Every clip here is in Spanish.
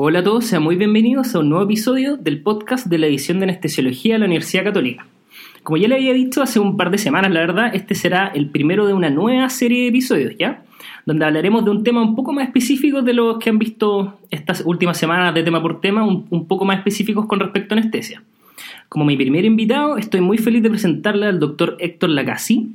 Hola a todos, sean muy bienvenidos a un nuevo episodio del podcast de la edición de Anestesiología de la Universidad Católica. Como ya le había dicho hace un par de semanas, la verdad, este será el primero de una nueva serie de episodios, ¿ya? Donde hablaremos de un tema un poco más específico de los que han visto estas últimas semanas de tema por tema, un, poco más específicos con respecto a anestesia. Como mi primer invitado, estoy muy feliz de presentarle al doctor Héctor Lacasi.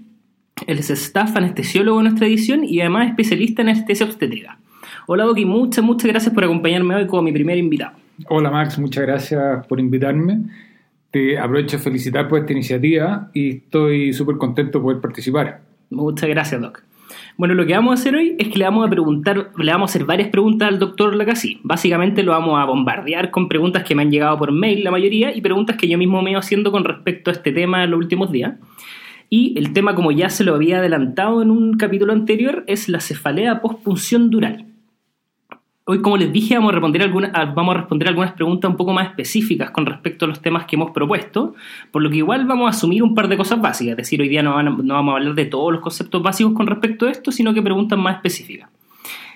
Él es staff anestesiólogo de nuestra edición y además especialista en anestesia obstétrica. Hola Doki, muchas, muchas gracias por acompañarme hoy como mi primer invitado. Hola Max, muchas gracias por invitarme. Te aprovecho a felicitar por esta iniciativa y estoy súper contento de poder participar. Muchas gracias, Doc. Bueno, lo que vamos a hacer hoy es que le vamos a preguntar, le vamos a hacer varias preguntas al doctor Lacasí. Básicamente lo vamos a bombardear con preguntas que me han llegado por mail, la mayoría, y preguntas que yo mismo me he ido haciendo con respecto a este tema en los últimos días. Y el tema, como ya se lo había adelantado en un capítulo anterior, es la cefalea postpunción dural. Hoy, como les dije, vamos a, responder algunas, vamos a responder algunas preguntas un poco más específicas con respecto a los temas que hemos propuesto, por lo que igual vamos a asumir un par de cosas básicas, es decir, hoy día no, no vamos a hablar de todos los conceptos básicos con respecto a esto, sino que preguntas más específicas.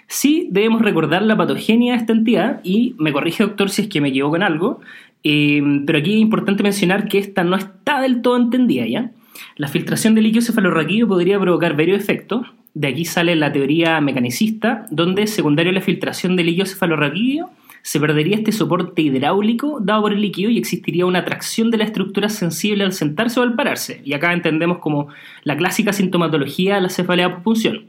Sí debemos recordar la patogenia de esta entidad y me corrige doctor si es que me equivoco en algo, eh, pero aquí es importante mencionar que esta no está del todo entendida ya. La filtración de líquido cefalorraquídeo podría provocar varios efectos, de aquí sale la teoría mecanicista, donde, secundario a la filtración del líquido cefalorraquídeo, se perdería este soporte hidráulico dado por el líquido y existiría una tracción de la estructura sensible al sentarse o al pararse. Y acá entendemos como la clásica sintomatología de la cefalea pospunción.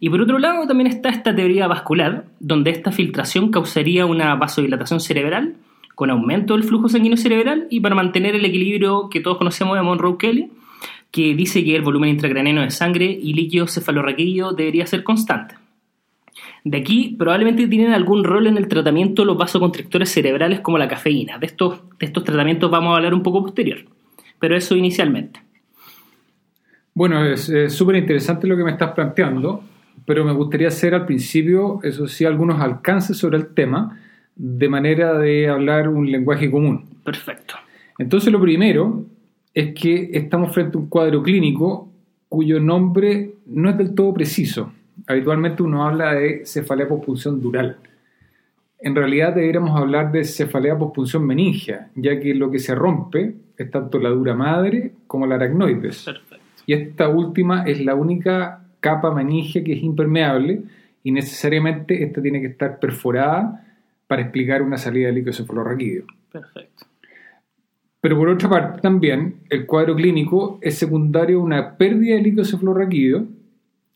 Y por otro lado también está esta teoría vascular, donde esta filtración causaría una vasodilatación cerebral con aumento del flujo sanguíneo cerebral y para mantener el equilibrio que todos conocemos de Monroe-Kelly, que dice que el volumen intracraneano de sangre y líquido cefalorraquídeo debería ser constante. De aquí probablemente tienen algún rol en el tratamiento de los vasoconstrictores cerebrales como la cafeína. De estos, de estos tratamientos vamos a hablar un poco posterior, pero eso inicialmente. Bueno, es súper interesante lo que me estás planteando, pero me gustaría hacer al principio, eso sí, algunos alcances sobre el tema, de manera de hablar un lenguaje común. Perfecto. Entonces, lo primero es que estamos frente a un cuadro clínico cuyo nombre no es del todo preciso. Habitualmente uno habla de cefalea pospunción dural. En realidad deberíamos hablar de cefalea pospunción meningia, ya que lo que se rompe es tanto la dura madre como la aracnoides. Perfecto. Y esta última es la única capa meningia que es impermeable y necesariamente esta tiene que estar perforada para explicar una salida de líquido cefalorraquídeo. Perfecto. Pero por otra parte también el cuadro clínico es secundario a una pérdida de líquido cefalorraquídeo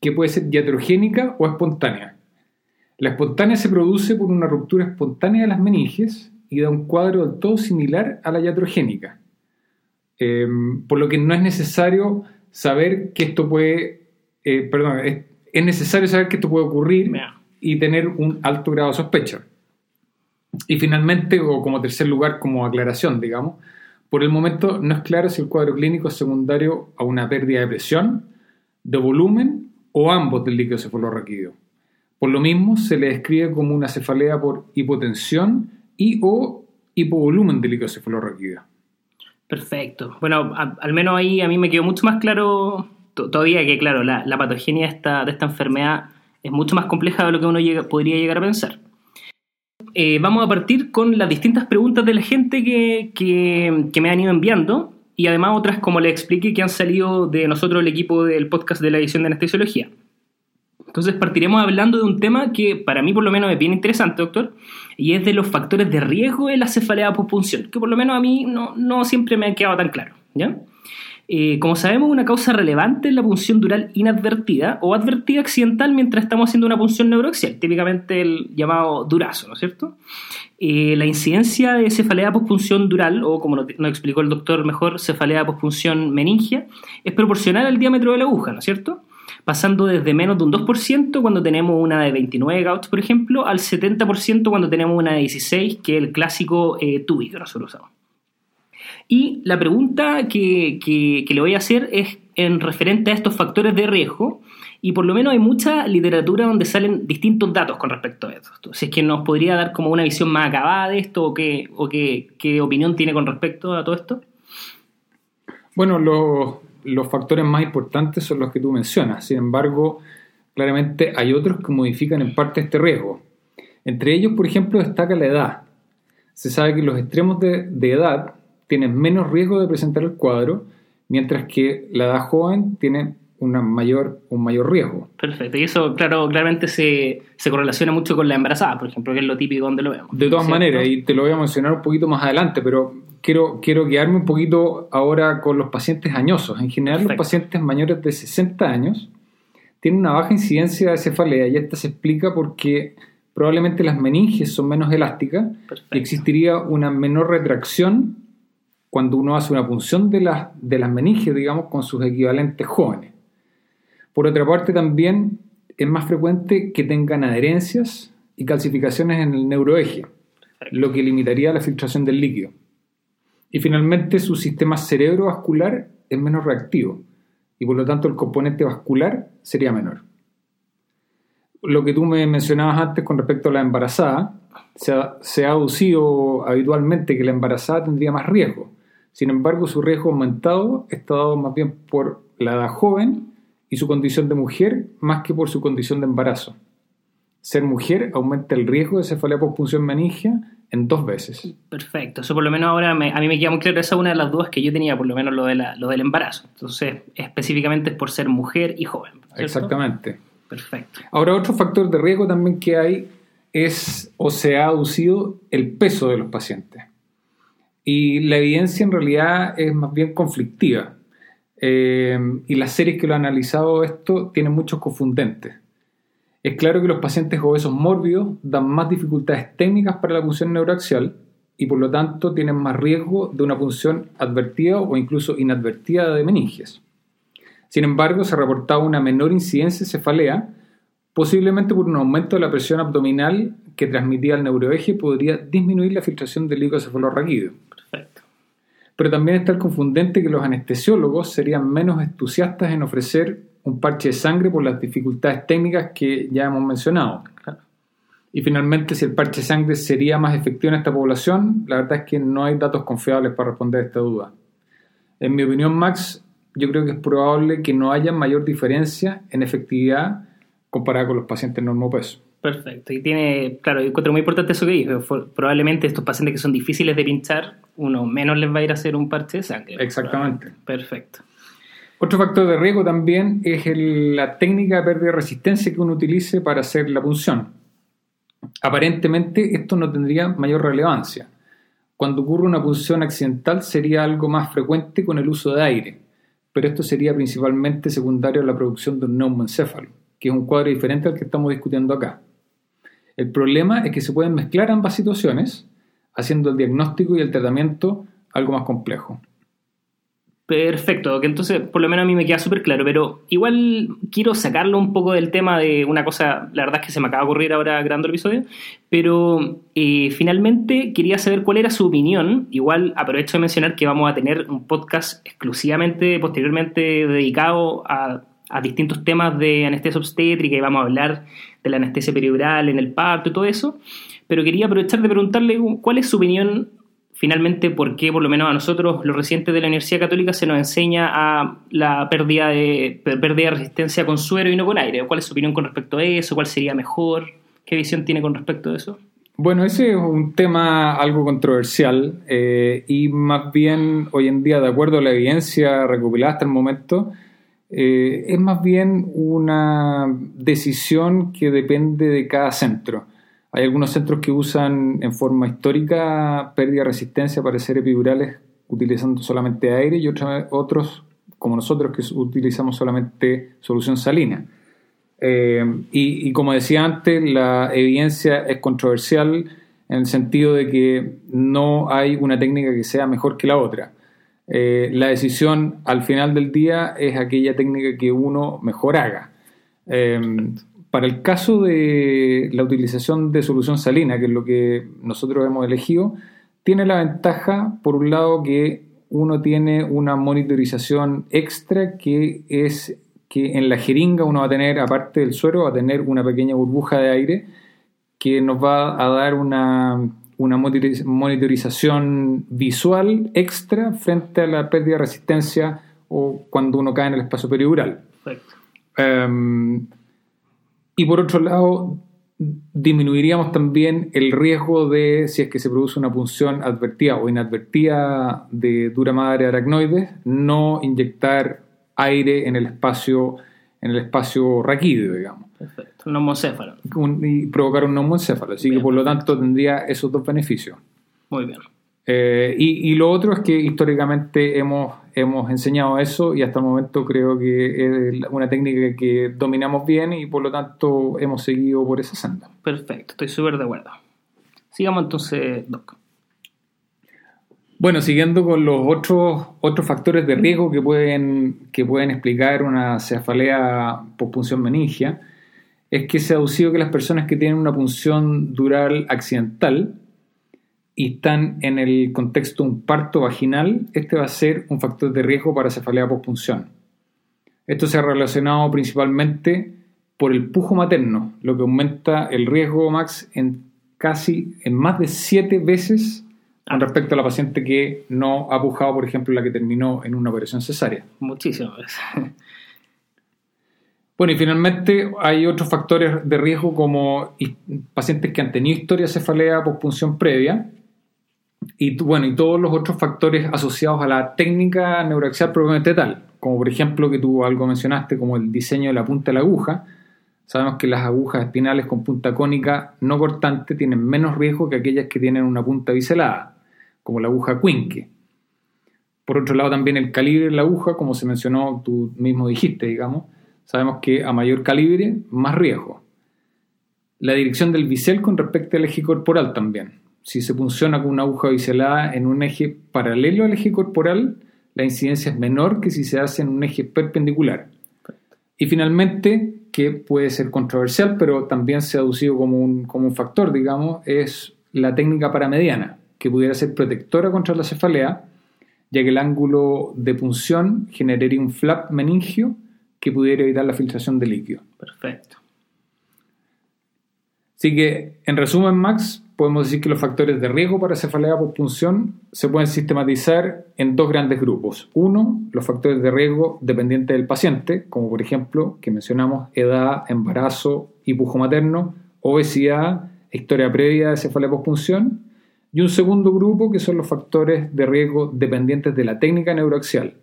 que puede ser iatrogénica o espontánea. La espontánea se produce por una ruptura espontánea de las meninges y da un cuadro del todo similar a la iatrogénica. Eh, por lo que no es necesario saber que esto puede, eh, perdón, es, es, necesario saber que esto puede ocurrir y tener un alto grado de sospecha. Y finalmente, o como tercer lugar, como aclaración, digamos, por el momento no es claro si el cuadro clínico es secundario a una pérdida de presión, de volumen o ambos del líquido cefalorraquídeo. Por lo mismo se le describe como una cefalea por hipotensión y o hipovolumen del líquido cefalorraquídeo. Perfecto. Bueno, al menos ahí a mí me quedó mucho más claro todavía que, claro, la, patogenia de esta, enfermedad es mucho más compleja de lo que uno podría llegar a pensar eh, vamos a partir con las distintas preguntas de la gente que, que, me han ido enviando y además otras, como les expliqué, que han salido de nosotros, el equipo del podcast de la edición de anestesiología. Entonces partiremos hablando de un tema que para mí por lo menos es bien interesante, doctor, y es de los factores de riesgo de la cefalea postpunción, que por lo menos a mí no, no siempre me ha quedado tan claro. ¿ya? Eh, como sabemos, una causa relevante es la punción dural inadvertida o advertida accidental mientras estamos haciendo una punción neuroaxial, típicamente el llamado durazo, ¿no es cierto? Eh, la incidencia de cefalea pospunción dural, o como nos, explicó el doctor mejor, cefalea pospunción meningia, es proporcional al diámetro de la aguja, ¿no es cierto? Pasando desde menos de un 2% cuando tenemos una de 29 gauss, por ejemplo, al 70% cuando tenemos una de 16, que es el clásico eh, tubi que nosotros usamos. Y la pregunta que, que, le voy a hacer es en referente a estos factores de riesgo, y por lo menos hay mucha literatura donde salen distintos datos con respecto a esto. Si es que nos podría dar como una visión más acabada de esto, o qué, o qué, qué opinión tiene con respecto a todo esto. Bueno, los, los factores más importantes son los que tú mencionas. Sin embargo, claramente hay otros que modifican en parte este riesgo. Entre ellos, por ejemplo, destaca la edad. Se sabe que los extremos de, de edad tienen menos riesgo de presentar el cuadro, mientras que la edad joven tiene una mayor, un mayor riesgo. Perfecto. Y eso, claro, claramente se, se correlaciona mucho con la embarazada, por ejemplo, que es lo típico donde lo vemos. De todas ¿cierto? maneras, y te lo voy a mencionar un poquito más adelante, pero quiero, quiero quedarme un poquito ahora con los pacientes añosos. En general, Perfecto. los pacientes mayores de 60 años tienen una baja incidencia de cefalea y esta se explica porque probablemente las meninges son menos elásticas Perfecto. y existiría una menor retracción cuando uno hace una punción de las, de las meninges, digamos, con sus equivalentes jóvenes. Por otra parte, también es más frecuente que tengan adherencias y calcificaciones en el neuroeje, lo que limitaría la filtración del líquido. Y finalmente, su sistema cerebrovascular es menos reactivo y por lo tanto el componente vascular sería menor. Lo que tú me mencionabas antes con respecto a la embarazada, se ha, se ha aducido habitualmente que la embarazada tendría más riesgo. Sin embargo, su riesgo aumentado está dado más bien por la edad joven y su condición de mujer más que por su condición de embarazo. Ser mujer aumenta el riesgo de cefalea pospunción meningea en dos veces. Perfecto. Eso por lo menos ahora me- a mí me queda muy claro. Esa es una de las dudas que yo tenía, por lo menos lo, de la- lo del embarazo. Entonces, específicamente es por ser mujer y joven. ¿cierto? Exactamente. Perfecto. Ahora, otro factor de riesgo también que hay es o se ha aducido el peso de los pacientes. Y la evidencia en realidad es más bien conflictiva. Eh, y las series que lo han analizado esto tienen muchos confundentes. Es claro que los pacientes obesos mórbidos dan más dificultades técnicas para la punción neuroaxial y por lo tanto tienen más riesgo de una punción advertida o incluso inadvertida de meninges. Sin embargo, se ha reportado una menor incidencia de cefalea, posiblemente por un aumento de la presión abdominal que transmitida al neuroeje podría disminuir la filtración del líquido cefalorraquídeo. Pero también está el confundente que los anestesiólogos serían menos entusiastas en ofrecer un parche de sangre por las dificultades técnicas que ya hemos mencionado. Y finalmente, si el parche de sangre sería más efectivo en esta población, la verdad es que no hay datos confiables para responder a esta duda. En mi opinión, Max, yo creo que es probable que no haya mayor diferencia en efectividad comparada con los pacientes normopeso. Perfecto. Y tiene, claro, encuentro muy importante eso que dijo. Fue- Probablemente estos pacientes que son difíciles de pinchar, uno menos les va a ir a hacer un parche de sangre. Exactamente. Perfecto. Otro factor de riesgo también es el- la técnica de pérdida de resistencia que uno utilice para hacer la punción. Aparentemente esto no tendría mayor relevancia. Cuando ocurre una punción accidental sería algo más frecuente con el uso de aire, pero esto sería principalmente secundario a la producción de un neumoencéfalo, que es un cuadro diferente al que estamos discutiendo acá. El problema es que se pueden mezclar ambas situaciones, haciendo el diagnóstico y el tratamiento algo más complejo. Perfecto, que entonces por lo menos a mí me queda súper claro, pero igual quiero sacarlo un poco del tema de una cosa, la verdad es que se me acaba de ocurrir ahora grabando el episodio, pero eh, finalmente quería saber cuál era su opinión, igual aprovecho de mencionar que vamos a tener un podcast exclusivamente posteriormente dedicado a, a distintos temas de anestesia obstétrica y vamos a hablar de la anestesia peridural en el parto y todo eso, pero quería aprovechar de preguntarle cuál es su opinión finalmente por qué, por lo menos a nosotros, los residentes de la Universidad Católica, se nos enseña a la pérdida de, pérdida de resistencia con suero y no con aire. ¿Cuál es su opinión con respecto a eso? ¿Cuál sería mejor? ¿Qué visión tiene con respecto a eso? Bueno, ese es un tema algo controversial eh, y más bien hoy en día, de acuerdo a la evidencia recopilada hasta el momento, eh, es más bien una decisión que depende de cada centro. Hay algunos centros que usan en forma histórica pérdida de resistencia para hacer epidurales utilizando solamente aire y otra- otros, como nosotros, que utilizamos solamente solución salina. Eh, y como decía antes, la evidencia es controversial en el sentido de que no hay una técnica que sea mejor que la otra. Eh, la decisión al final del día es aquella técnica que uno mejor haga. Eh, para el caso de la utilización de solución salina, que es lo que nosotros hemos elegido, tiene la ventaja, por un lado, que uno tiene una monitorización extra que es que en la jeringa uno va a tener, aparte del suero, va a tener una pequeña burbuja de aire que nos va a dar una, una monitoriz- monitorización visual extra frente a la pérdida de resistencia o cuando uno cae en el espacio peridural. Perfecto. Um, y por otro lado, disminuiríamos también el riesgo de, si es que se produce una punción advertida o inadvertida de dura madre aracnoides, no inyectar aire en el espacio, en el espacio raquídeo, digamos. Perfecto, un neumocéfalo. y provocar un neumoencéfalo. Así que por lo tanto tendría esos dos beneficios. Muy bien. Eh, y, lo otro es que históricamente hemos, hemos enseñado eso y hasta el momento creo que es una técnica que dominamos bien y por lo tanto hemos seguido por esa senda. Perfecto, estoy súper de acuerdo. Sigamos entonces, Doc. Bueno, siguiendo con los otros, otros factores de riesgo que pueden, que pueden explicar una cefalea por punción meningia, es que se ha aducido que las personas que tienen una punción dural accidental y están en el contexto de un parto vaginal, este va a ser un factor de riesgo para cefalea pospunción. Esto se ha relacionado principalmente por el pujo materno, lo que aumenta el riesgo max en casi en más de siete veces con respecto a la paciente que no ha pujado, por ejemplo, la que terminó en una operación cesárea. Muchísimas veces. Bueno, y finalmente hay otros factores de riesgo como pacientes que han tenido historia de cefalea pospunción previa, y bueno, y todos los otros factores asociados a la técnica neuroaxial propiamente tal, como por ejemplo que tú algo mencionaste, como el diseño de la punta de la aguja. Sabemos que las agujas espinales con punta cónica no cortante tienen menos riesgo que aquellas que tienen una punta biselada, como la aguja Quinque. Por otro lado, también el calibre de la aguja, como se mencionó, tú mismo dijiste, digamos, sabemos que a mayor calibre, más riesgo. La dirección del bisel con respecto al eje corporal también si se funciona con una aguja biselada en un eje paralelo al eje corporal, la incidencia es menor que si se hace en un eje perpendicular. Y finalmente, que puede ser controversial, pero también se ha aducido como un, como un factor, digamos, es la técnica paramediana, que pudiera ser protectora contra la cefalea, ya que el ángulo de punción generaría un flap meningio que pudiera evitar la filtración de líquido. Perfecto. Así que, en resumen, Max, podemos decir que los factores de riesgo para cefalea por punción se pueden sistematizar en dos grandes grupos. Uno, los factores de riesgo dependientes del paciente, como por ejemplo, que mencionamos, edad, embarazo, hipujo materno, obesidad, historia previa de cefalea por punción. Y un segundo grupo que son los factores de riesgo dependientes de la técnica neuroaxial,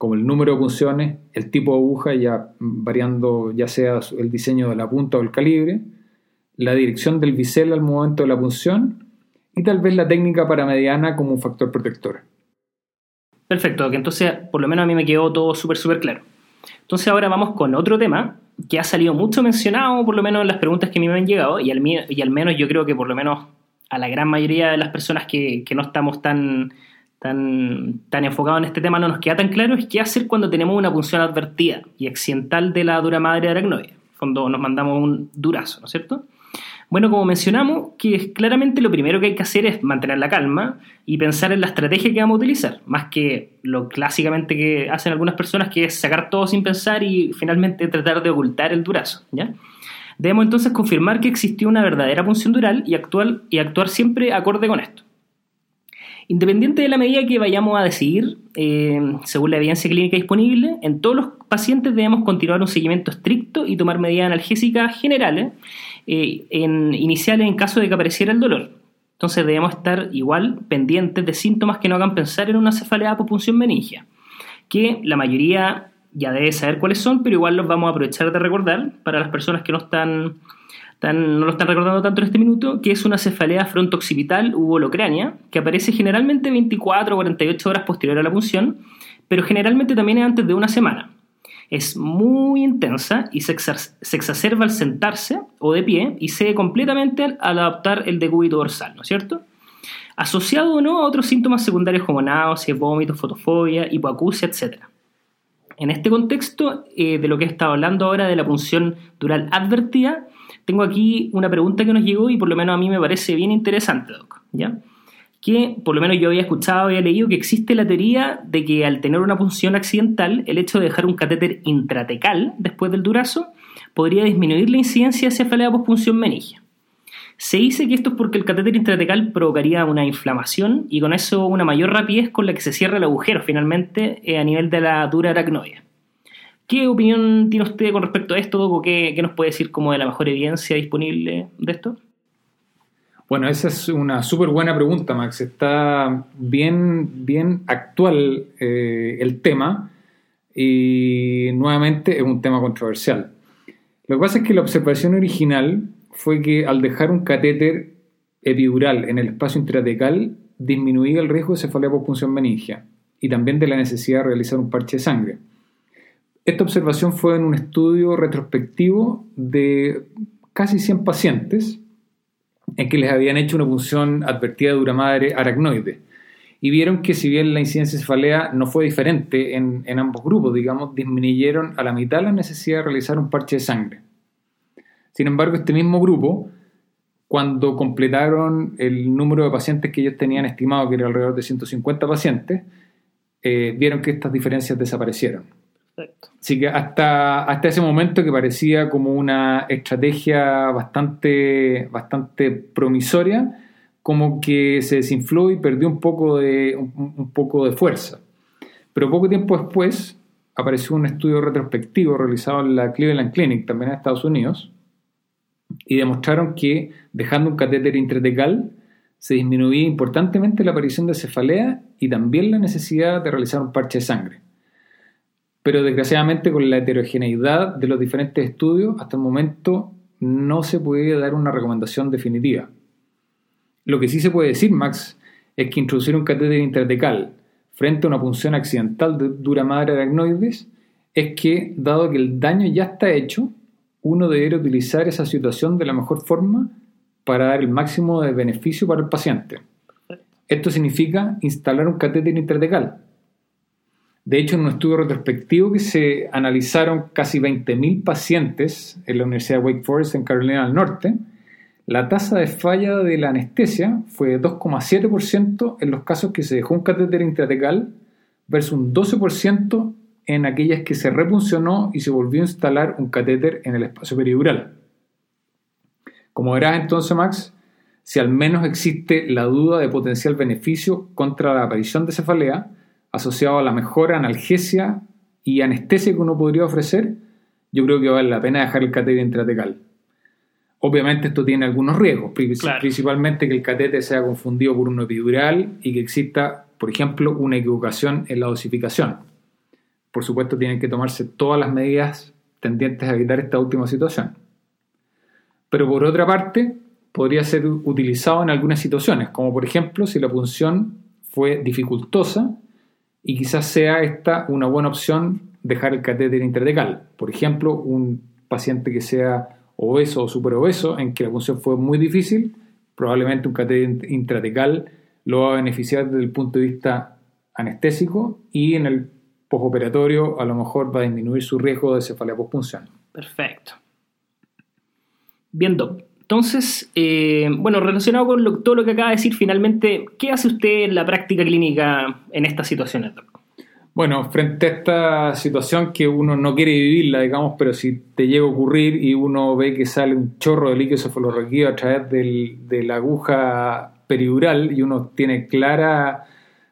como el número de punciones, el tipo de aguja, ya variando ya sea el diseño de la punta o el calibre, la dirección del bisel al momento de la punción y tal vez la técnica paramediana como un factor protector. Perfecto, que entonces por lo menos a mí me quedó todo súper, súper claro. Entonces ahora vamos con otro tema que ha salido mucho mencionado, por lo menos en las preguntas que a mí me han llegado, y al, y al menos yo creo que por lo menos a la gran mayoría de las personas que, no estamos tan, tan, tan enfocados en este tema no nos queda tan claro es qué hacer cuando tenemos una punción advertida y accidental de la dura madre aracnoide, cuando nos mandamos un durazo, ¿no es cierto? Bueno, como mencionamos, que claramente lo primero que hay que hacer es mantener la calma y pensar en la estrategia que vamos a utilizar, más que lo clásicamente que hacen algunas personas, que es sacar todo sin pensar y finalmente tratar de ocultar el durazo. ¿ya? Debemos entonces confirmar que existió una verdadera punción dural y, actuar, y actuar siempre acorde con esto. Independiente de la medida que vayamos a decidir, eh, según la evidencia clínica disponible, en todos los pacientes debemos continuar un seguimiento estricto y tomar medidas analgésicas generales eh, iniciales en caso de que apareciera el dolor. Entonces debemos estar igual pendientes de síntomas que no hagan pensar en una cefalea por punción meningia, que la mayoría ya debe saber cuáles son, pero igual los vamos a aprovechar de recordar para las personas que no están, no lo están recordando tanto en este minuto, que es una cefalea frontooccipital u holocránea, que aparece generalmente 24 o 48 horas posterior a la punción, pero generalmente también es antes de una semana es muy intensa y se, exacerba al sentarse o de pie y cede completamente al adaptar el decúbito dorsal, ¿no es cierto? Asociado o no a otros síntomas secundarios como náuseas, vómitos, fotofobia, hipoacusia, etc. En este contexto eh, de lo que he estado hablando ahora de la punción dural advertida, tengo aquí una pregunta que nos llegó y por lo menos a mí me parece bien interesante, Doc. ¿ya? que por lo menos yo había escuchado, había leído que existe la teoría de que al tener una punción accidental, el hecho de dejar un catéter intratecal después del durazo podría disminuir la incidencia de cefalea pospunción meningia. Se dice que esto es porque el catéter intratecal provocaría una inflamación y con eso una mayor rapidez con la que se cierra el agujero finalmente eh, a nivel de la dura aracnoide. ¿Qué opinión tiene usted con respecto a esto, ¿Qué nos puede decir como de la mejor evidencia disponible de esto? Bueno, esa es una súper buena pregunta, Max. Está bien, bien actual eh, el tema y nuevamente es un tema controversial. Lo que pasa es que la observación original fue que al dejar un catéter epidural en el espacio intratecal disminuía el riesgo de cefalea por punción meningia y también de la necesidad de realizar un parche de sangre. Esta observación fue en un estudio retrospectivo de casi 100 pacientes en que les habían hecho una punción advertida de dura madre aracnoide. Y vieron que si bien la incidencia de cefalea no fue diferente en, ambos grupos, digamos, disminuyeron a la mitad la necesidad de realizar un parche de sangre. Sin embargo, este mismo grupo, cuando completaron el número de pacientes que ellos tenían estimado, que era alrededor de 150 pacientes, eh, vieron que estas diferencias desaparecieron. Así que hasta, hasta ese momento que parecía como una estrategia bastante, bastante promisoria, como que se desinfló y perdió un poco, de, un, poco de fuerza. Pero poco tiempo después apareció un estudio retrospectivo realizado en la Cleveland Clinic, también en Estados Unidos, y demostraron que dejando un catéter intratecal se disminuía importantemente la aparición de cefalea y también la necesidad de realizar un parche de sangre pero desgraciadamente con la heterogeneidad de los diferentes estudios, hasta el momento no se puede dar una recomendación definitiva. Lo que sí se puede decir, Max, es que introducir un catéter intratecal frente a una punción accidental de dura madre aracnoides es que, dado que el daño ya está hecho, uno debería utilizar esa situación de la mejor forma para dar el máximo de beneficio para el paciente. Esto significa instalar un catéter intratecal, de hecho, en un estudio retrospectivo que se analizaron casi 20.000 pacientes en la Universidad de Wake Forest en Carolina del Norte, la tasa de falla de la anestesia fue de 2,7% en los casos que se dejó un catéter intratecal versus un 12% en aquellas que se repuncionó y se volvió a instalar un catéter en el espacio peridural. Como verás entonces, Max, si al menos existe la duda de potencial beneficio contra la aparición de cefalea, asociado a la mejor analgesia y anestesia que uno podría ofrecer, yo creo que vale la pena dejar el catéter intratecal. Obviamente esto tiene algunos riesgos, principalmente que el catéter sea confundido por un epidural y que exista, por ejemplo, una equivocación en la dosificación. Por supuesto, tienen que tomarse todas las medidas tendientes a evitar esta última situación. Pero por otra parte, podría ser utilizado en algunas situaciones, como por ejemplo si la punción fue dificultosa y quizás sea esta una buena opción dejar el catéter intratecal. Por ejemplo, un paciente que sea obeso o superobeso, en que la punción fue muy difícil, probablemente un catéter intratecal lo va a beneficiar desde el punto de vista anestésico y en el postoperatorio a lo mejor va a disminuir su riesgo de cefalea postpunción. Perfecto. Bien, entonces, eh, bueno, relacionado con todo lo que acaba de decir, finalmente, ¿qué hace usted en la práctica clínica en estas situaciones, Bueno, frente a esta situación que uno no quiere vivirla, digamos, pero si te llega a ocurrir y uno ve que sale un chorro de líquido cefalorraquídeo a través de la aguja peridural y uno tiene clara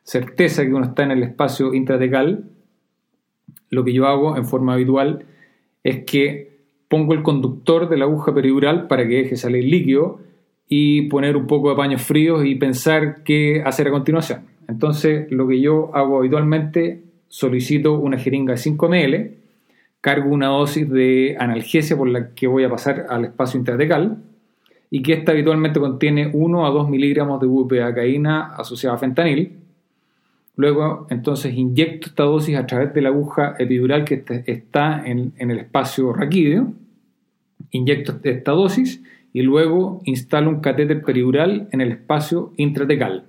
certeza que uno está en el espacio intratecal, lo que yo hago en forma habitual es que pongo el conductor de la aguja peridural para que deje salir líquido y poner un poco de paños fríos y pensar qué hacer a continuación. Entonces, lo que yo hago habitualmente, solicito una jeringa de 5 ml, cargo una dosis de analgesia por la que voy a pasar al espacio intratecal y que esta habitualmente contiene 1 a 2 miligramos de bupivacaína asociada a fentanil. Luego, entonces, inyecto esta dosis a través de la aguja epidural que está en, en el espacio raquídeo inyecto esta dosis y luego instalo un catéter peridural en el espacio intratecal.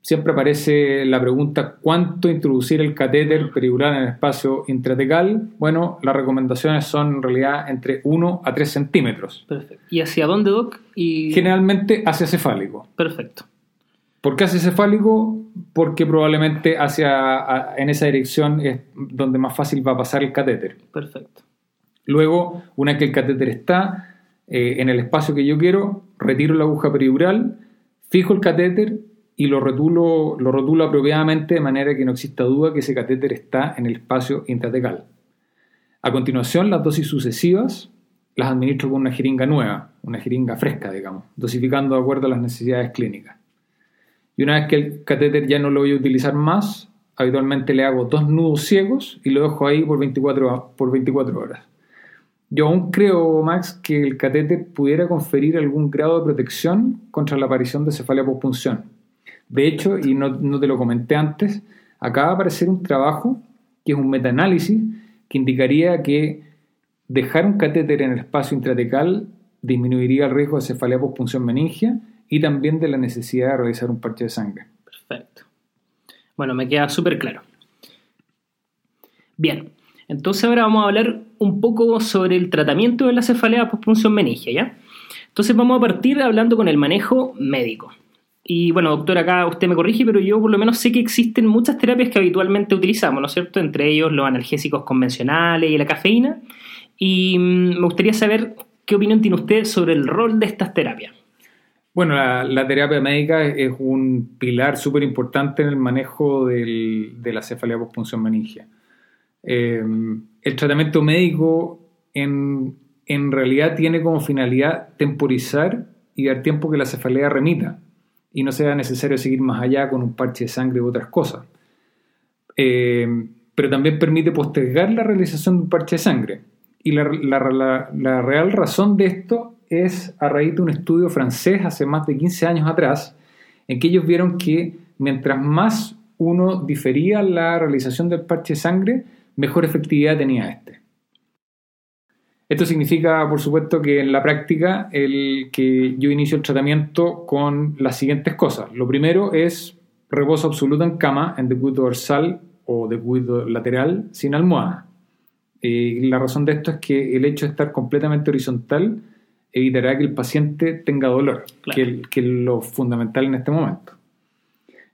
Siempre aparece la pregunta ¿cuánto introducir el catéter peridural en el espacio intratecal? Bueno, las recomendaciones son en realidad entre 1 a 3 centímetros. Perfecto. ¿Y hacia dónde, Doc? Y... Generalmente hacia cefálico. Perfecto. ¿Por qué hacia cefálico? Porque probablemente hacia, en esa dirección es donde más fácil va a pasar el catéter. Perfecto. Luego, una vez que el catéter está eh, en el espacio que yo quiero, retiro la aguja peridural, fijo el catéter y lo rotulo, lo rotulo apropiadamente de manera que no exista duda que ese catéter está en el espacio intratecal. A continuación, las dosis sucesivas las administro con una jeringa nueva, una jeringa fresca, digamos, dosificando de acuerdo a las necesidades clínicas. Y una vez que el catéter ya no lo voy a utilizar más, habitualmente le hago dos nudos ciegos y lo dejo ahí por 24, por 24 horas. Yo aún creo, Max, que el catéter pudiera conferir algún grado de protección contra la aparición de cefalea pospunción. De hecho, y no, no te lo comenté antes, acaba de aparecer un trabajo que es un metaanálisis que indicaría que dejar un catéter en el espacio intratecal disminuiría el riesgo de cefalea pospunción meningia y también de la necesidad de realizar un parche de sangre. Perfecto. Bueno, me queda súper claro. Bien, entonces ahora vamos a hablar un poco sobre el tratamiento de la cefalea pospunción meningia, ¿ya? Entonces vamos a partir hablando con el manejo médico. Y bueno, doctor, acá usted me corrige, pero yo por lo menos sé que existen muchas terapias que habitualmente utilizamos, ¿no es cierto? Entre ellos los analgésicos convencionales y la cafeína. Y mm, me gustaría saber qué opinión tiene usted sobre el rol de estas terapias. Bueno, la, terapia médica es un pilar súper importante en el manejo de la cefalea pospunción meningia. Eh, el tratamiento médico en, en realidad tiene como finalidad temporizar y dar tiempo que la cefalea remita y no sea necesario seguir más allá con un parche de sangre u otras cosas. Eh, pero también permite postergar la realización de un parche de sangre. Y la, la, real razón de esto es a raíz de un estudio francés hace más de 15 años atrás, en que ellos vieron que mientras más uno difería la realización del parche de sangre, mejor efectividad tenía este. Esto significa, por supuesto, que en la práctica el que yo inicio el tratamiento con las siguientes cosas. Lo primero es reposo absoluto en cama, en decúbito dorsal o decúbito lateral, sin almohada. Eh, la razón de esto es que el hecho de estar completamente horizontal evitará que el paciente tenga dolor, que, que es lo fundamental en este momento.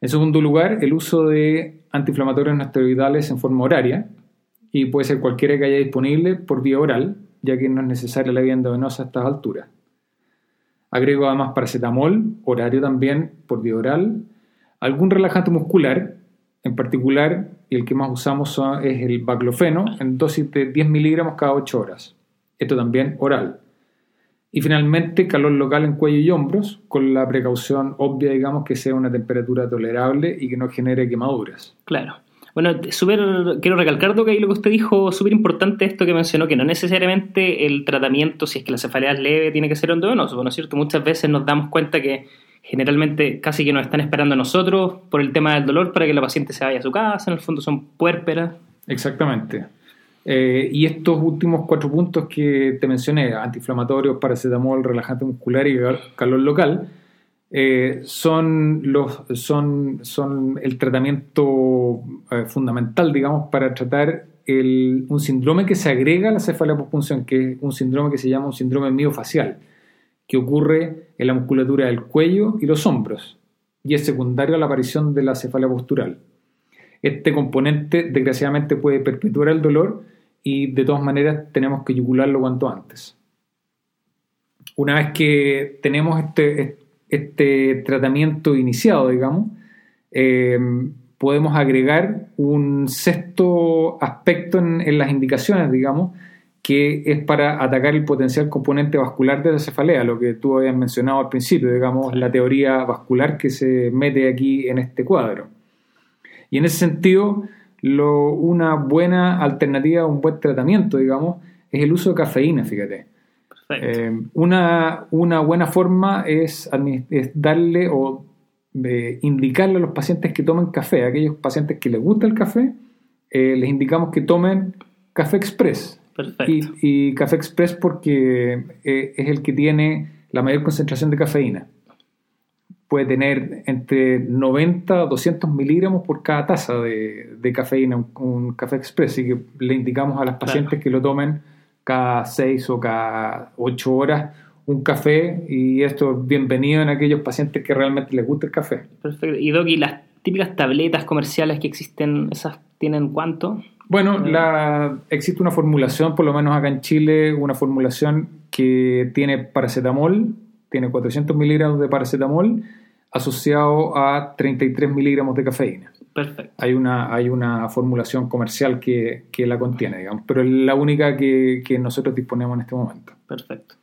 En segundo lugar, el uso de antiinflamatorios no esteroidales en forma horaria, y puede ser cualquiera que haya disponible por vía oral, ya que no es necesaria la vía endovenosa a estas alturas. Agrego además paracetamol, horario también, por vía oral, algún relajante muscular, en particular, y el que más usamos es el baclofeno, en dosis de 10 miligramos cada 8 horas. Esto también oral. Y finalmente, calor local en cuello y hombros, con la precaución obvia, digamos, que sea una temperatura tolerable y que no genere quemaduras. Claro. Bueno, super, quiero recalcar que ahí lo que usted dijo, súper importante esto que mencionó, que no necesariamente el tratamiento, si es que la cefalea es leve, tiene que ser endovenoso, ¿no es cierto? Muchas veces nos damos cuenta que generalmente casi que nos están esperando a nosotros por el tema del dolor para que la paciente se vaya a su casa, en el fondo son puérperas. Exactamente. Eh, y estos últimos cuatro puntos que te mencioné, antiinflamatorios, paracetamol, relajante muscular y calor local, eh, son, el tratamiento eh, fundamental, digamos, para tratar un síndrome que se agrega a la cefalea pospunción, que es un síndrome que se llama un síndrome miofacial, que ocurre en la musculatura del cuello y los hombros, y es secundario a la aparición de la cefalea postural. Este componente, desgraciadamente, puede perpetuar el dolor y de todas maneras tenemos que yugularlo cuanto antes. Una vez que tenemos este, este tratamiento iniciado, digamos, eh, podemos agregar un sexto aspecto en, las indicaciones, digamos, que es para atacar el potencial componente vascular de la cefalea, lo que tú habías mencionado al principio, digamos, la teoría vascular que se mete aquí en este cuadro. Y en ese sentido, una buena alternativa, un buen tratamiento, digamos, es el uso de cafeína, fíjate. Eh, una, una, buena forma es, darle o indicarle a los pacientes que tomen café, a aquellos pacientes que les gusta el café, eh, les indicamos que tomen café express. Y, café express porque eh, es el que tiene la mayor concentración de cafeína. Puede tener entre 90 a 200 miligramos por cada taza de, cafeína, un, café express. Así que le indicamos a las pacientes que lo tomen cada seis o cada ocho horas un café y esto es bienvenido en aquellos pacientes que realmente les gusta el café. Perfecto. Y Doc, las típicas tabletas comerciales que existen, esas tienen cuánto? Bueno, eh. la, existe una formulación, por lo menos acá en Chile, una formulación que tiene paracetamol, tiene 400 miligramos de paracetamol asociado a 33 miligramos de cafeína. Perfecto. Hay una, hay una formulación comercial que, que la contiene, digamos, pero es la única que, que nosotros disponemos en este momento. Perfecto.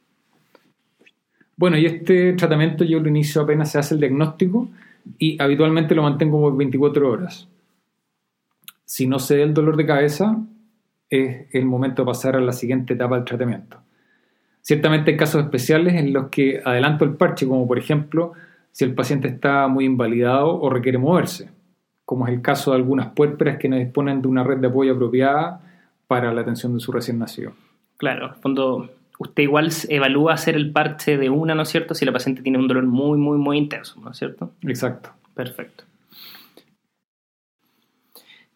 Bueno, y este tratamiento yo lo inicio apenas se hace el diagnóstico y habitualmente lo mantengo por 24 horas. Si no se da el dolor de cabeza, es el momento de pasar a la siguiente etapa del tratamiento. Ciertamente hay casos especiales en los que adelanto el parche, como por ejemplo si el paciente está muy invalidado o requiere moverse, como es el caso de algunas puérperas que no disponen de una red de apoyo apropiada para la atención de su recién nacido. Claro, en fondo usted igual evalúa hacer el parche de una, ¿no es cierto? Si la paciente tiene un dolor muy, muy, muy intenso, ¿no es cierto? Exacto. Perfecto.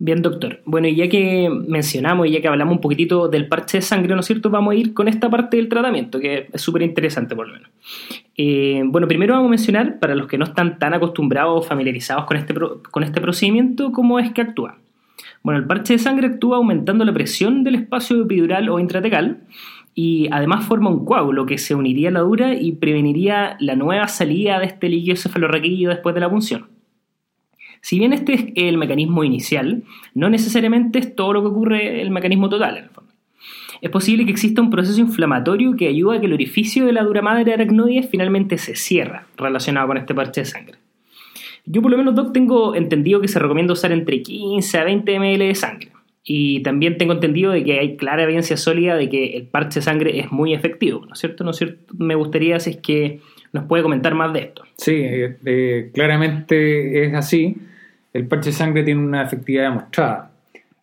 Bien, doctor. Bueno, y ya que mencionamos y ya que hablamos un poquitito del parche de sangre, ¿no es cierto? Vamos a ir con esta parte del tratamiento, que es súper interesante por lo menos. Eh, bueno, primero vamos a mencionar, para los que no están tan acostumbrados o familiarizados con este, con este procedimiento, cómo es que actúa. Bueno, el parche de sangre actúa aumentando la presión del espacio epidural o intratecal y además forma un coágulo que se uniría a la dura y preveniría la nueva salida de este líquido cefalorraquídeo después de la punción. Si bien este es el mecanismo inicial, no necesariamente es todo lo que ocurre el mecanismo total en el fondo. Es posible que exista un proceso inflamatorio que ayuda a que el orificio de la dura madre aracnoide finalmente se cierra relacionado con este parche de sangre. Yo por lo menos, Doc, tengo entendido que se recomienda usar entre 15 a 20 ml de sangre. Y también tengo entendido de que hay clara evidencia sólida de que el parche de sangre es muy efectivo, ¿no es cierto? ¿No es? Me gustaría si es que nos puede comentar más de esto. Sí, eh, eh, claramente es así. El parche de sangre tiene una efectividad demostrada.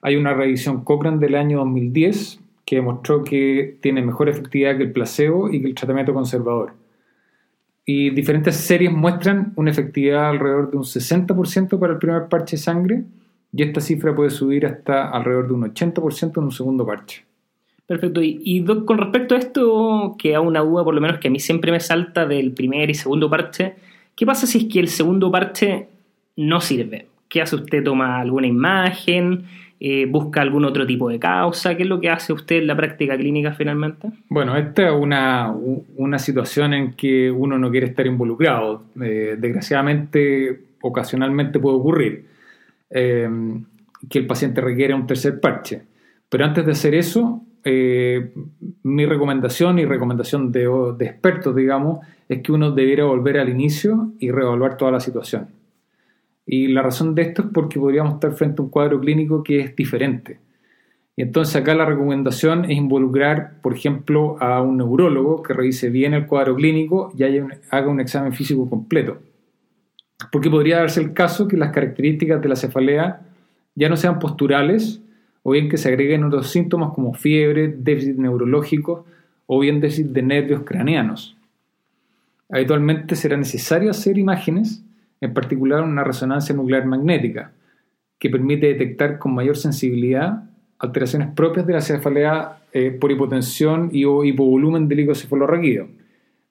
Hay una revisión Cochrane del año 2010 que demostró que tiene mejor efectividad que el placebo y que el tratamiento conservador. Y diferentes series muestran una efectividad alrededor de un 60% para el primer parche de sangre y esta cifra puede subir hasta alrededor de un 80% en un segundo parche. Perfecto. Y, con respecto a esto, que a una duda por lo menos que a mí siempre me salta del primer y segundo parche, ¿qué pasa si es que el segundo parche no sirve? ¿Qué hace usted? ¿Toma alguna imagen? Eh, ¿Busca algún otro tipo de causa? ¿Qué es lo que hace usted en la práctica clínica finalmente? Bueno, esta es una, una situación en que uno no quiere estar involucrado. Eh, desgraciadamente, ocasionalmente puede ocurrir eh, que el paciente requiere un tercer parche. Pero antes de hacer eso, mi recomendación y recomendación de, de expertos, digamos, es que uno debiera volver al inicio y reevaluar toda la situación. Y la razón de esto es porque podríamos estar frente a un cuadro clínico que es diferente. Y entonces acá la recomendación es involucrar, por ejemplo, a un neurólogo que revise bien el cuadro clínico y haga un examen físico completo. Porque podría darse el caso que las características de la cefalea ya no sean posturales o bien que se agreguen otros síntomas como fiebre, déficit neurológico o bien déficit de nervios craneanos. Habitualmente será necesario hacer imágenes en particular una resonancia nuclear magnética, que permite detectar con mayor sensibilidad alteraciones propias de la cefalea eh, por hipotensión y o hipovolumen del líquido cefalorraquídeo,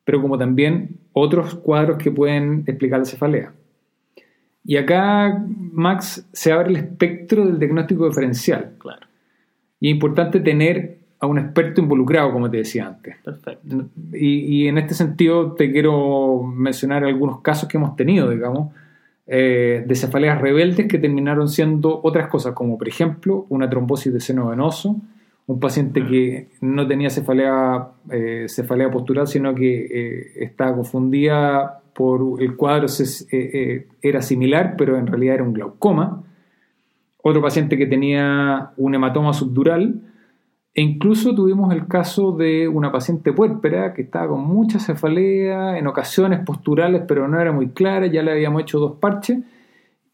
pero como también otros cuadros que pueden explicar la cefalea. Y acá, Max, se abre el espectro del diagnóstico diferencial. Claro. Y es importante tener a un experto involucrado, como te decía antes. Perfecto. Y, en este sentido te quiero mencionar algunos casos que hemos tenido, digamos, eh, de cefaleas rebeldes que terminaron siendo otras cosas, como por ejemplo una trombosis de seno venoso, un paciente que no tenía cefalea, eh, cefalea postural, sino que eh, estaba confundida por el cuadro, era similar, pero en realidad era un glaucoma. Otro paciente que tenía un hematoma subdural, e incluso tuvimos el caso de una paciente puérpera que estaba con mucha cefalea, en ocasiones posturales, pero no era muy clara, ya le habíamos hecho dos parches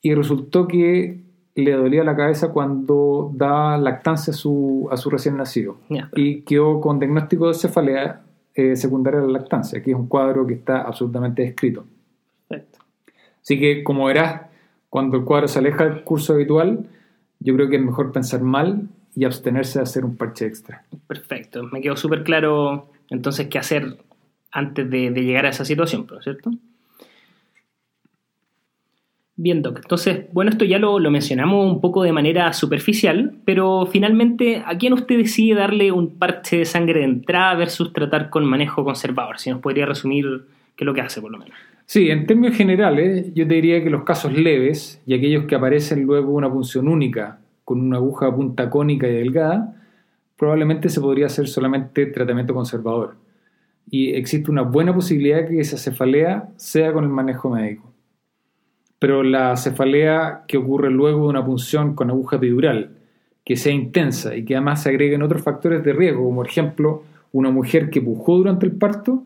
y resultó que le dolía la cabeza cuando daba lactancia a su, a su recién nacido y quedó con diagnóstico de cefalea eh, secundaria a la lactancia, que es un cuadro que está absolutamente descrito. Perfecto. Así que, como verás, cuando el cuadro se aleja del curso habitual, yo creo que es mejor pensar mal y abstenerse de hacer un parche extra. Perfecto, me quedó súper claro entonces qué hacer antes de, llegar a esa situación, ¿cierto? Bien, Doc. Entonces, bueno, esto ya lo, lo, mencionamos un poco de manera superficial, pero finalmente, ¿a quién usted decide darle un parche de sangre de entrada versus tratar con manejo conservador? Si nos podría resumir qué es lo que hace, por lo menos. Sí, en términos generales, yo te diría que los casos leves y aquellos que aparecen luego una punción única con una aguja punta cónica y delgada, probablemente se podría hacer solamente tratamiento conservador. Y existe una buena posibilidad que esa cefalea sea con el manejo médico. Pero la cefalea que ocurre luego de una punción con aguja epidural, que sea intensa y que además se agreguen otros factores de riesgo, como por ejemplo una mujer que pujó durante el parto,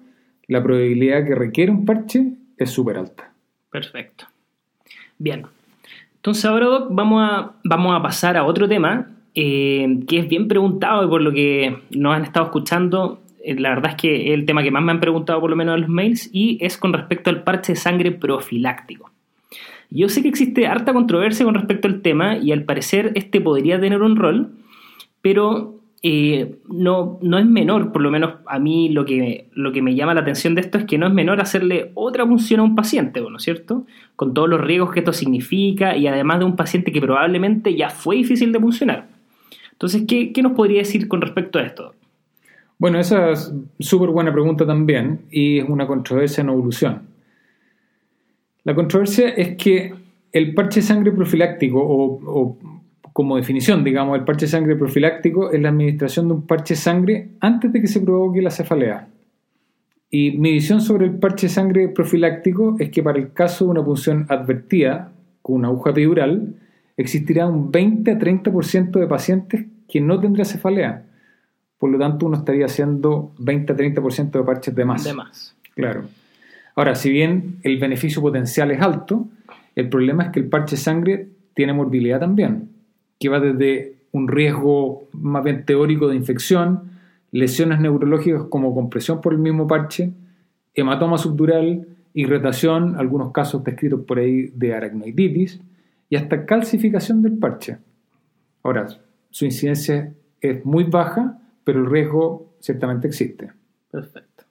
la probabilidad que requiere un parche es súper alta. Perfecto. Bien. Entonces ahora, Doc, vamos a, vamos a pasar a otro tema eh, que es bien preguntado y por lo que nos han estado escuchando, eh, la verdad es que es el tema que más me han preguntado por lo menos en los mails y es con respecto al parche de sangre profiláctico. Yo sé que existe harta controversia con respecto al tema y al parecer este podría tener un rol, pero eh, no, no es menor, por lo menos a mí lo que, lo que me llama la atención de esto es que no es menor hacerle otra función a un paciente, ¿no es cierto? Con todos los riesgos que esto significa y además de un paciente que probablemente ya fue difícil de funcionar. Entonces, ¿qué, qué nos podría decir con respecto a esto? Bueno, esa es súper buena pregunta también y es una controversia en evolución. La controversia es que el parche de sangre profiláctico o como definición, digamos, el parche sangre profiláctico es la administración de un parche sangre antes de que se provoque la cefalea. Y mi visión sobre el parche sangre profiláctico es que para el caso de una punción advertida con una aguja epidural, existirá un 20 a 30% de pacientes que no tendrá cefalea. Por lo tanto, uno estaría haciendo 20 a 30% de parches de más. De más. Claro. Ahora, si bien el beneficio potencial es alto, el problema es que el parche sangre tiene morbilidad también que va desde un riesgo más bien teórico de infección, lesiones neurológicas como compresión por el mismo parche, hematoma subdural, irritación, algunos casos descritos por ahí de aracnoiditis, y hasta calcificación del parche. Ahora, su incidencia es muy baja, pero el riesgo ciertamente existe. Perfecto.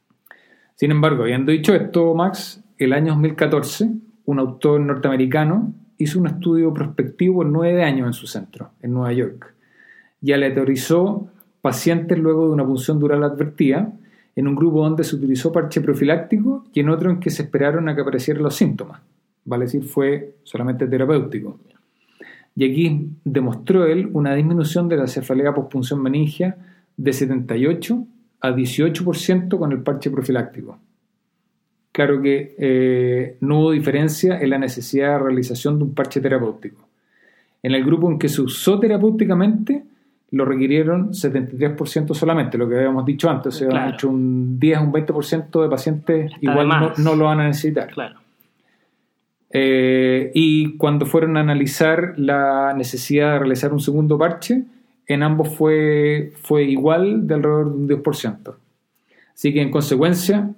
Sin embargo, habiendo dicho esto, Max, el año 2014, un autor norteamericano hizo un estudio prospectivo en nueve años en su centro, en Nueva York, y aleatorizó pacientes luego de una punción dural advertida, en un grupo donde se utilizó parche profiláctico y en otro en que se esperaron a que aparecieran los síntomas. Vale decir, fue solamente terapéutico. Y aquí demostró él una disminución de la cefalea pospunción meningia de 78 a 18% con el parche profiláctico claro que eh, no hubo diferencia en la necesidad de realización de un parche terapéutico. En el grupo en que se usó terapéuticamente, lo requirieron 73% solamente, lo que habíamos dicho antes, o sea, hecho un 10 un 20% de pacientes igual no, lo van a necesitar. Claro. Eh, y cuando fueron a analizar la necesidad de realizar un segundo parche, en ambos fue, fue igual de alrededor de un 10%. Así que en consecuencia,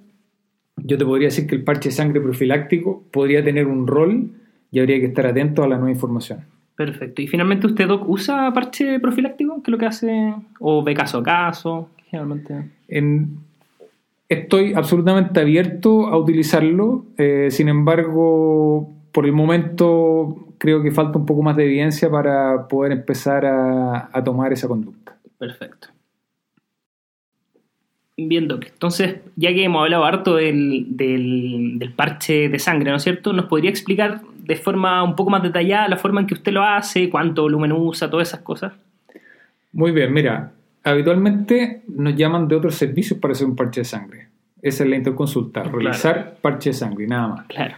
yo te podría decir que el parche de sangre profiláctico podría tener un rol y habría que estar atento a la nueva información. Perfecto. ¿Y finalmente usted, Doc, usa parche profiláctico? ¿Qué es lo que hace? ¿O ve caso a caso? Generalmente. estoy absolutamente abierto a utilizarlo. Eh, sin embargo, por el momento creo que falta un poco más de evidencia para poder empezar a tomar esa conducta. Perfecto. Bien, Doc. Entonces, ya que hemos hablado harto del, parche de sangre, ¿no es cierto? ¿Nos podría explicar de forma un poco más detallada la forma en que usted lo hace, cuánto volumen usa, todas esas cosas? Muy bien, mira, habitualmente nos llaman de otros servicios para hacer un parche de sangre. Esa es la interconsulta, realizar parche de sangre, nada más. Claro.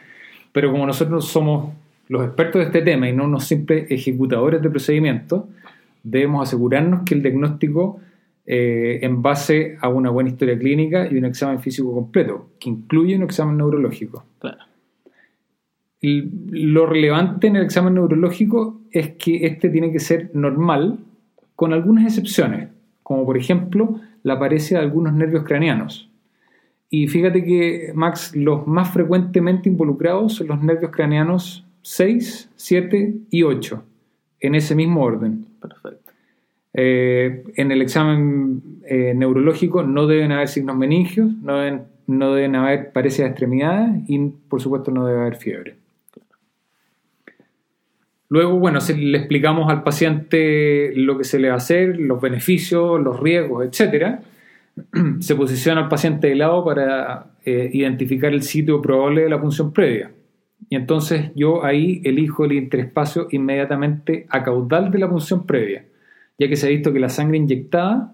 Pero como nosotros somos los expertos de este tema y no unos simples ejecutadores de procedimientos, debemos asegurarnos que el diagnóstico eh, en base a una buena historia clínica y un examen físico completo, que incluye un examen neurológico. lo relevante en el examen neurológico es que este tiene que ser normal, con algunas excepciones, como por ejemplo la apariencia de algunos nervios craneanos. Y fíjate que, Max, los más frecuentemente involucrados son los nervios craneanos 6, 7 y 8, en ese mismo orden. Perfecto. Eh, en el examen eh, neurológico no deben haber signos meningios, no deben, no deben haber de extremidades y por supuesto no debe haber fiebre. Luego, bueno, le explicamos al paciente lo que se le va a hacer, los beneficios, los riesgos, etc. Se posiciona al paciente de lado para eh, identificar el sitio probable de la punción previa. Y entonces yo ahí elijo el interespacio inmediatamente a caudal de la punción previa, ya que se ha visto que la sangre inyectada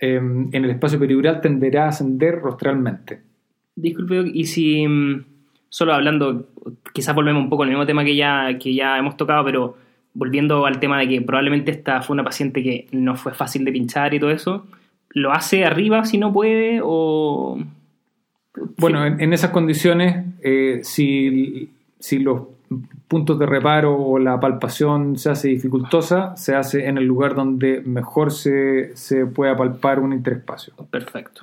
em, en el espacio periural tenderá a ascender rostralmente. Disculpe, y si mm, solo hablando, quizás volvemos un poco al mismo tema que ya, que ya hemos tocado, pero volviendo al tema de que probablemente esta fue una paciente que no fue fácil de pinchar y todo eso, ¿lo hace arriba si no puede o...? Bueno, en, esas condiciones, eh, si, si los puntos de reparo o la palpación se hace dificultosa, se hace en el lugar donde mejor se, se pueda palpar un interespacio. Perfecto.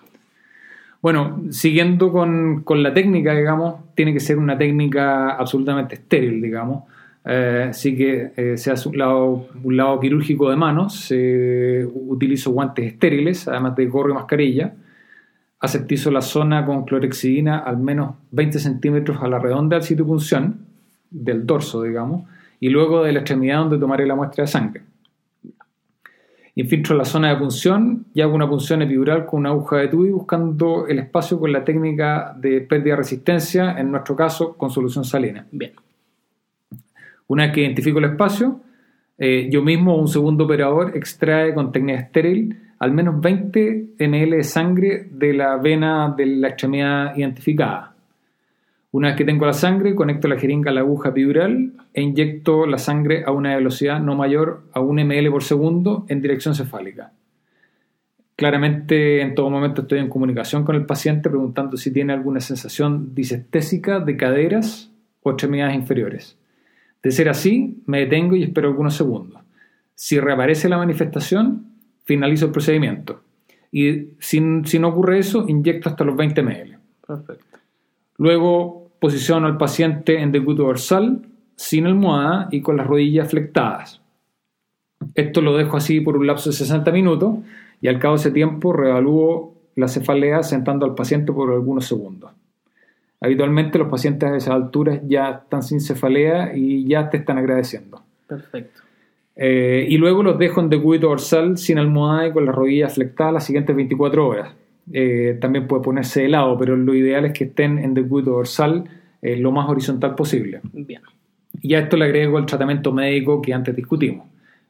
Bueno, siguiendo con, con, la técnica, digamos, tiene que ser una técnica absolutamente estéril, digamos. Eh, así que eh, se hace un lado, un lado quirúrgico de manos, se utilizo guantes estériles, además de gorro y mascarilla. Aseptizo la zona con clorexidina al menos 20 centímetros a la redonda del sitio de punción, del dorso, digamos, y luego de la extremidad donde tomaré la muestra de sangre. Infiltro la zona de punción y hago una punción epidural con una aguja de tubi buscando el espacio con la técnica de pérdida de resistencia, en nuestro caso con solución salina. Bien. Una vez que identifico el espacio, eh, yo mismo o un segundo operador extrae con técnica estéril al menos 20 ml de sangre de la vena de la extremidad identificada. Una vez que tengo la sangre, conecto la jeringa a la aguja epidural e inyecto la sangre a una velocidad no mayor a 1 ml por segundo en dirección cefálica. Claramente en todo momento estoy en comunicación con el paciente preguntando si tiene alguna sensación disestésica de caderas o extremidades inferiores. De ser así, me detengo y espero algunos segundos. Si reaparece la manifestación, finalizo el procedimiento. Y si, no ocurre eso, inyecto hasta los 20 ml. Perfecto. Luego posiciono al paciente en decúbito dorsal, sin almohada y con las rodillas flectadas. Esto lo dejo así por un lapso de 60 minutos y al cabo de ese tiempo reevalúo la cefalea sentando al paciente por algunos segundos. Habitualmente los pacientes a esas alturas ya están sin cefalea y ya te están agradeciendo. Perfecto. Eh, y luego los dejo en decúbito dorsal sin almohada y con las rodillas flectadas las siguientes 24 horas. Eh, también puede ponerse de lado, pero lo ideal es que estén en decúbito dorsal eh, lo más horizontal posible. Bien. Y a esto le agrego el tratamiento médico que antes discutimos.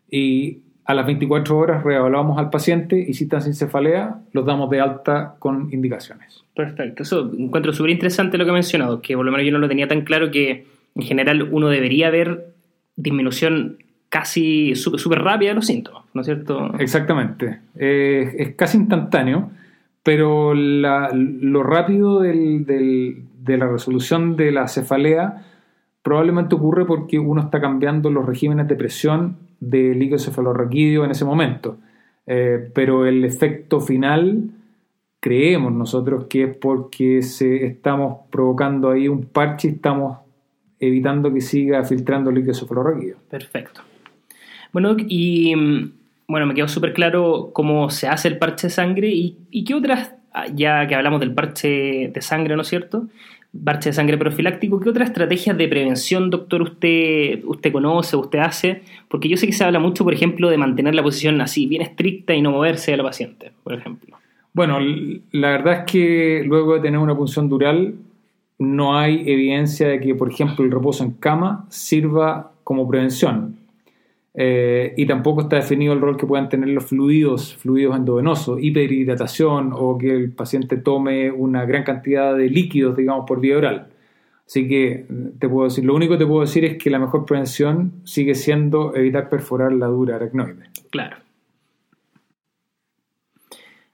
Y a las 24 horas reevaluamos al paciente y si están sin cefalea, los damos de alta con indicaciones. Perfecto. Eso encuentro súper interesante lo que ha mencionado, que por lo menos yo no lo tenía tan claro que en general uno debería ver disminución casi súper rápida de los síntomas, ¿no es cierto? Exactamente. Eh, es casi instantáneo, pero lo rápido de la resolución de la cefalea probablemente ocurre porque uno está cambiando los regímenes de presión de líquido cefalorraquídeo en ese momento. Eh, pero el efecto final creemos nosotros que es porque se, estamos provocando ahí un parche y estamos evitando que siga filtrando líquido cefalorraquídeo. Perfecto. Bueno, y mm, bueno, me quedó súper claro cómo se hace el parche de sangre y, y, qué otras, ah, ya que hablamos del parche de sangre, ¿no es cierto? Parche de sangre profiláctico, ¿qué otras estrategias de prevención, doctor, usted, usted conoce, usted hace? Porque yo sé que se habla mucho, por ejemplo, de mantener la posición así, bien estricta y no moverse de la paciente, por ejemplo. Bueno, la verdad es que luego de tener una punción dural, no hay evidencia de que, por ejemplo, el reposo en cama sirva como prevención. Eh, y tampoco está definido el rol que puedan tener los fluidos, fluidos endovenosos, hiperhidratación o que el paciente tome una gran cantidad de líquidos, digamos, por vía oral. Así que te puedo decir, lo único que te puedo decir es que la mejor prevención sigue siendo evitar perforar la dura aracnoide. Claro.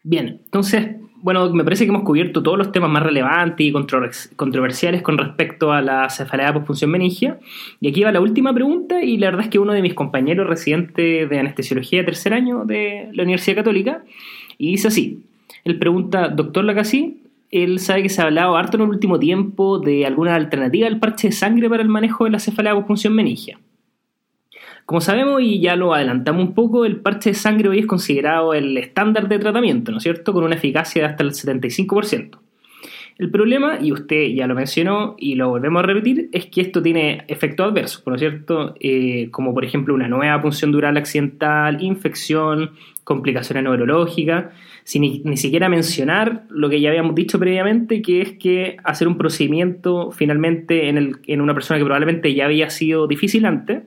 Bien, entonces bueno, me parece que hemos cubierto todos los temas más relevantes y controversiales con respecto a la cefalea posfunción meningia. Y aquí va la última pregunta, y la verdad es que uno de mis compañeros residentes de anestesiología de tercer año de la Universidad Católica, y dice así: él pregunta, doctor Lacasí, él sabe que se ha hablado harto en el último tiempo de alguna alternativa al parche de sangre para el manejo de la cefalea posfunción meningia. Como sabemos y ya lo adelantamos un poco, el parche de sangre hoy es considerado el estándar de tratamiento, ¿no es cierto?, con una eficacia de hasta el 75%. El problema, y usted ya lo mencionó y lo volvemos a repetir, es que esto tiene efectos adversos, ¿no es cierto? Eh, como por ejemplo una nueva punción dural accidental, infección, complicaciones neurológicas. sin ni, ni, siquiera mencionar lo que ya habíamos dicho previamente, que es que hacer un procedimiento finalmente en, el, en una persona que probablemente ya había sido difícil antes.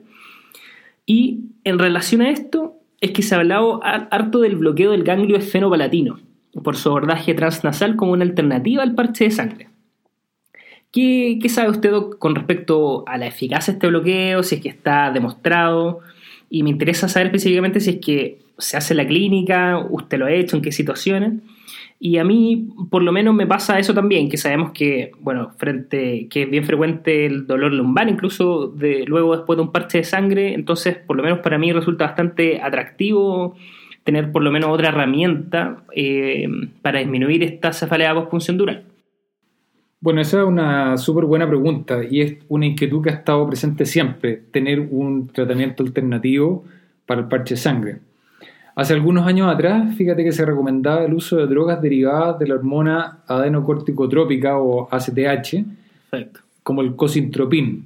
Y en relación a esto, es que se ha hablado harto del bloqueo del ganglio esfenopalatino por su abordaje transnasal como una alternativa al parche de sangre. ¿Qué, ¿Qué, sabe usted con respecto a la eficacia de este bloqueo? Si es que está demostrado. Y me interesa saber específicamente si es que se hace en la clínica, usted lo ha hecho, en qué situaciones. Y a mí, por lo menos, me pasa eso también, que sabemos que, bueno, frente, que es bien frecuente el dolor lumbar, incluso de, luego después de un parche de sangre. Entonces, por lo menos para mí resulta bastante atractivo tener por lo menos otra herramienta eh, para disminuir esta cefalea post dural. Bueno, esa es una súper buena pregunta y es una inquietud que ha estado presente siempre, tener un tratamiento alternativo para el parche de sangre. Hace algunos años atrás, fíjate que se recomendaba el uso de drogas derivadas de la hormona adenocorticotrópica o ACTH, como el cosintropin,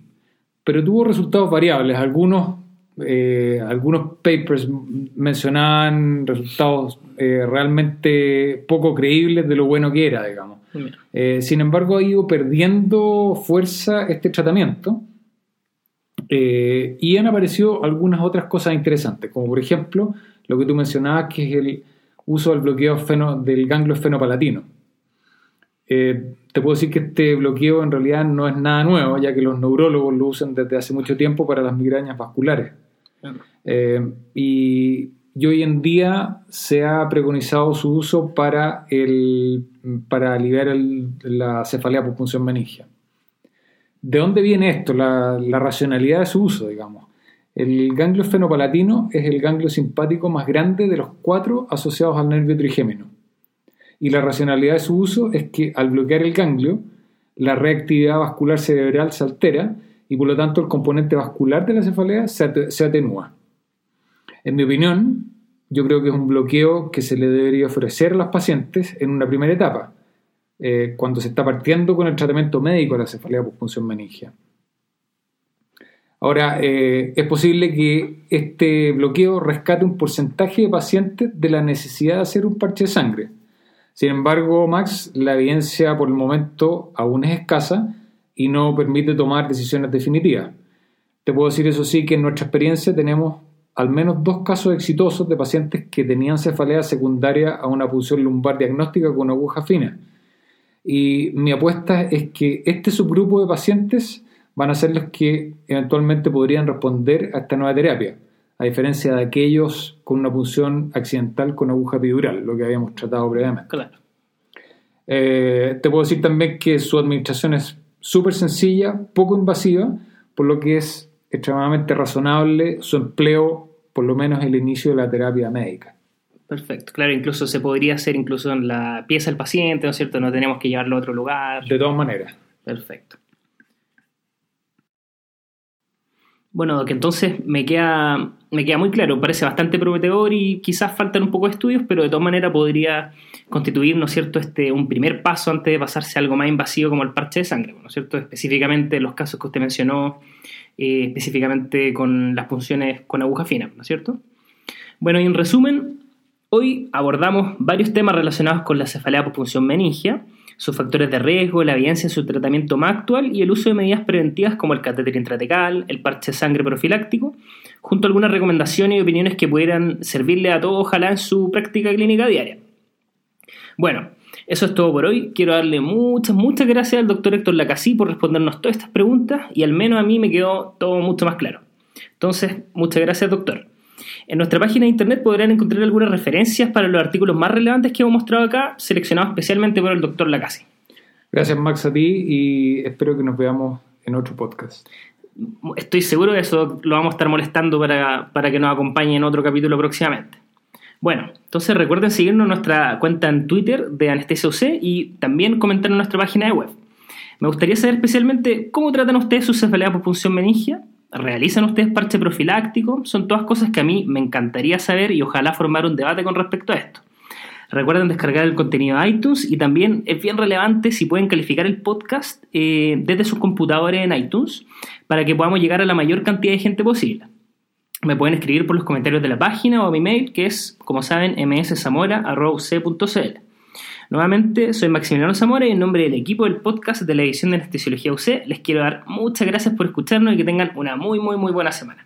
pero tuvo resultados variables. Algunos, eh, algunos papers mencionaban resultados eh, realmente poco creíbles de lo bueno que era, digamos. Eh, sin embargo, ha ido perdiendo fuerza este tratamiento y han aparecido algunas otras cosas interesantes, como por ejemplo lo que tú mencionabas, que es el uso del bloqueo del ganglio esfenopalatino. Eh, te puedo decir que este bloqueo en realidad no es nada nuevo, ya que los neurólogos lo usan desde hace mucho tiempo para las migrañas vasculares. y y hoy en día se ha preconizado su uso para, el, para aliviar la cefalea por punción meningia. ¿De dónde viene esto? La, racionalidad de su uso, digamos. El ganglio fenopalatino es el ganglio simpático más grande de los cuatro asociados al nervio trigémino. Y la racionalidad de su uso es que al bloquear el ganglio, la reactividad vascular cerebral se altera y por lo tanto el componente vascular de la cefalea se atenúa. En mi opinión, yo creo que es un bloqueo que se le debería ofrecer a los pacientes en una primera etapa, eh, cuando se está partiendo con el tratamiento médico de la cefalea por punción meningia. Ahora, eh, es posible que este bloqueo rescate un porcentaje de pacientes de la necesidad de hacer un parche de sangre. Sin embargo, Max, la evidencia por el momento aún es escasa y no permite tomar decisiones definitivas. Te puedo decir eso sí que en nuestra experiencia tenemos al menos dos casos exitosos de pacientes que tenían cefalea secundaria a una punción lumbar diagnóstica con aguja fina. Y mi apuesta es que este subgrupo de pacientes van a ser los que eventualmente podrían responder a esta nueva terapia, a diferencia de aquellos con una punción accidental con aguja epidural, lo que habíamos tratado previamente. Claro. Eh, te puedo decir también que su administración es súper sencilla, poco invasiva, por lo que es extremadamente razonable su empleo, por lo menos el inicio de la terapia médica. Perfecto, claro, incluso se podría hacer incluso en la pieza del paciente, ¿no es cierto? No tenemos que llevarlo a otro lugar. De todas maneras. Perfecto. Bueno, que entonces me queda, me queda muy claro, parece bastante prometedor y quizás faltan un poco de estudios, pero de todas maneras podría constituir, ¿no es cierto?, este, un primer paso antes de pasarse a algo más invasivo como el parche de sangre, ¿no es cierto? Específicamente los casos que usted mencionó, eh, específicamente con las punciones con aguja fina, ¿no es cierto? Bueno, y en resumen, hoy abordamos varios temas relacionados con la cefalea por punción meningia, sus factores de riesgo, la evidencia en su tratamiento más actual y el uso de medidas preventivas como el catéter intratecal, el parche de sangre profiláctico, junto a algunas recomendaciones y opiniones que pudieran servirle a todos, ojalá, en su práctica clínica diaria. Bueno, eso es todo por hoy. Quiero darle muchas, muchas gracias al doctor Héctor Lacasí por respondernos todas estas preguntas y al menos a mí me quedó todo mucho más claro. Entonces, muchas gracias, doctor. En nuestra página de internet podrán encontrar algunas referencias para los artículos más relevantes que hemos mostrado acá, seleccionados especialmente por el doctor Lacasi. Gracias Max a ti y espero que nos veamos en otro podcast. Estoy seguro de eso, lo vamos a estar molestando para, para que nos acompañe en otro capítulo próximamente. Bueno, entonces recuerden seguirnos en nuestra cuenta en Twitter de Anestesia UC y también comentar en nuestra página de web. Me gustaría saber especialmente cómo tratan ustedes su cefalea por punción meningia ¿Realizan ustedes parche profiláctico? Son todas cosas que a mí me encantaría saber y ojalá formar un debate con respecto a esto. Recuerden descargar el contenido de iTunes y también es bien relevante si pueden calificar el podcast eh, desde sus computadores en iTunes para que podamos llegar a la mayor cantidad de gente posible. Me pueden escribir por los comentarios de la página o a mi mail, que es, como saben, mszamora.c.cl. Nuevamente, soy Maximiliano Zamora y en nombre del equipo del podcast de la edición de Anestesiología UC les quiero dar muchas gracias por escucharnos y que tengan una muy, muy, muy buena semana.